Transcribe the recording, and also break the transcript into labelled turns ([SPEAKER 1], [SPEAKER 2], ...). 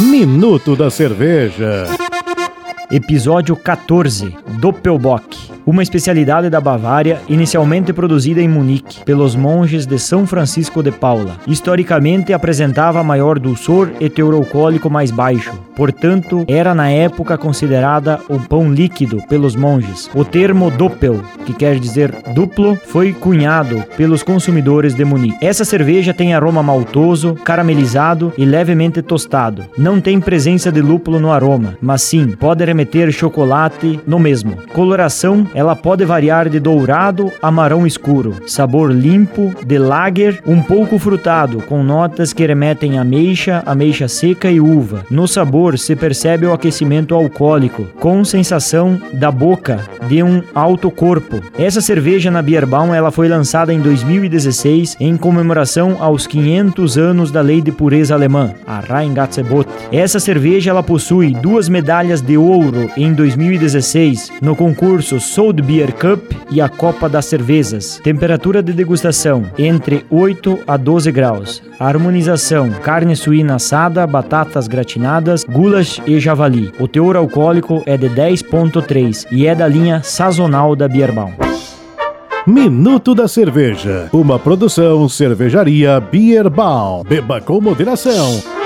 [SPEAKER 1] Minuto da Cerveja.
[SPEAKER 2] Episódio 14 Doppelbock uma especialidade da Bavária, inicialmente produzida em Munique pelos monges de São Francisco de Paula. Historicamente apresentava maior dulçor e teor alcoólico mais baixo, portanto, era na época considerada o pão líquido pelos monges. O termo doppel, que quer dizer duplo, foi cunhado pelos consumidores de Munique. Essa cerveja tem aroma maltoso, caramelizado e levemente tostado. Não tem presença de lúpulo no aroma, mas sim pode remeter chocolate no mesmo. Coloração ela pode variar de dourado a marrom escuro, sabor limpo, de lager, um pouco frutado, com notas que remetem a ameixa, ameixa seca e uva. No sabor se percebe o aquecimento alcoólico, com sensação da boca de um alto corpo. Essa cerveja na Bierbaum ela foi lançada em 2016 em comemoração aos 500 anos da Lei de Pureza Alemã, a Rheingatzebot. Essa cerveja ela possui duas medalhas de ouro em 2016 no concurso Sold Beer Cup e a Copa das Cervezas. Temperatura de degustação entre 8 a 12 graus. Harmonização: carne suína assada, batatas gratinadas, gulas e javali. O teor alcoólico é de 10.3 e é da linha sazonal da Bierbaum.
[SPEAKER 1] Minuto da Cerveja, uma produção cervejaria Bierbal. Beba com moderação.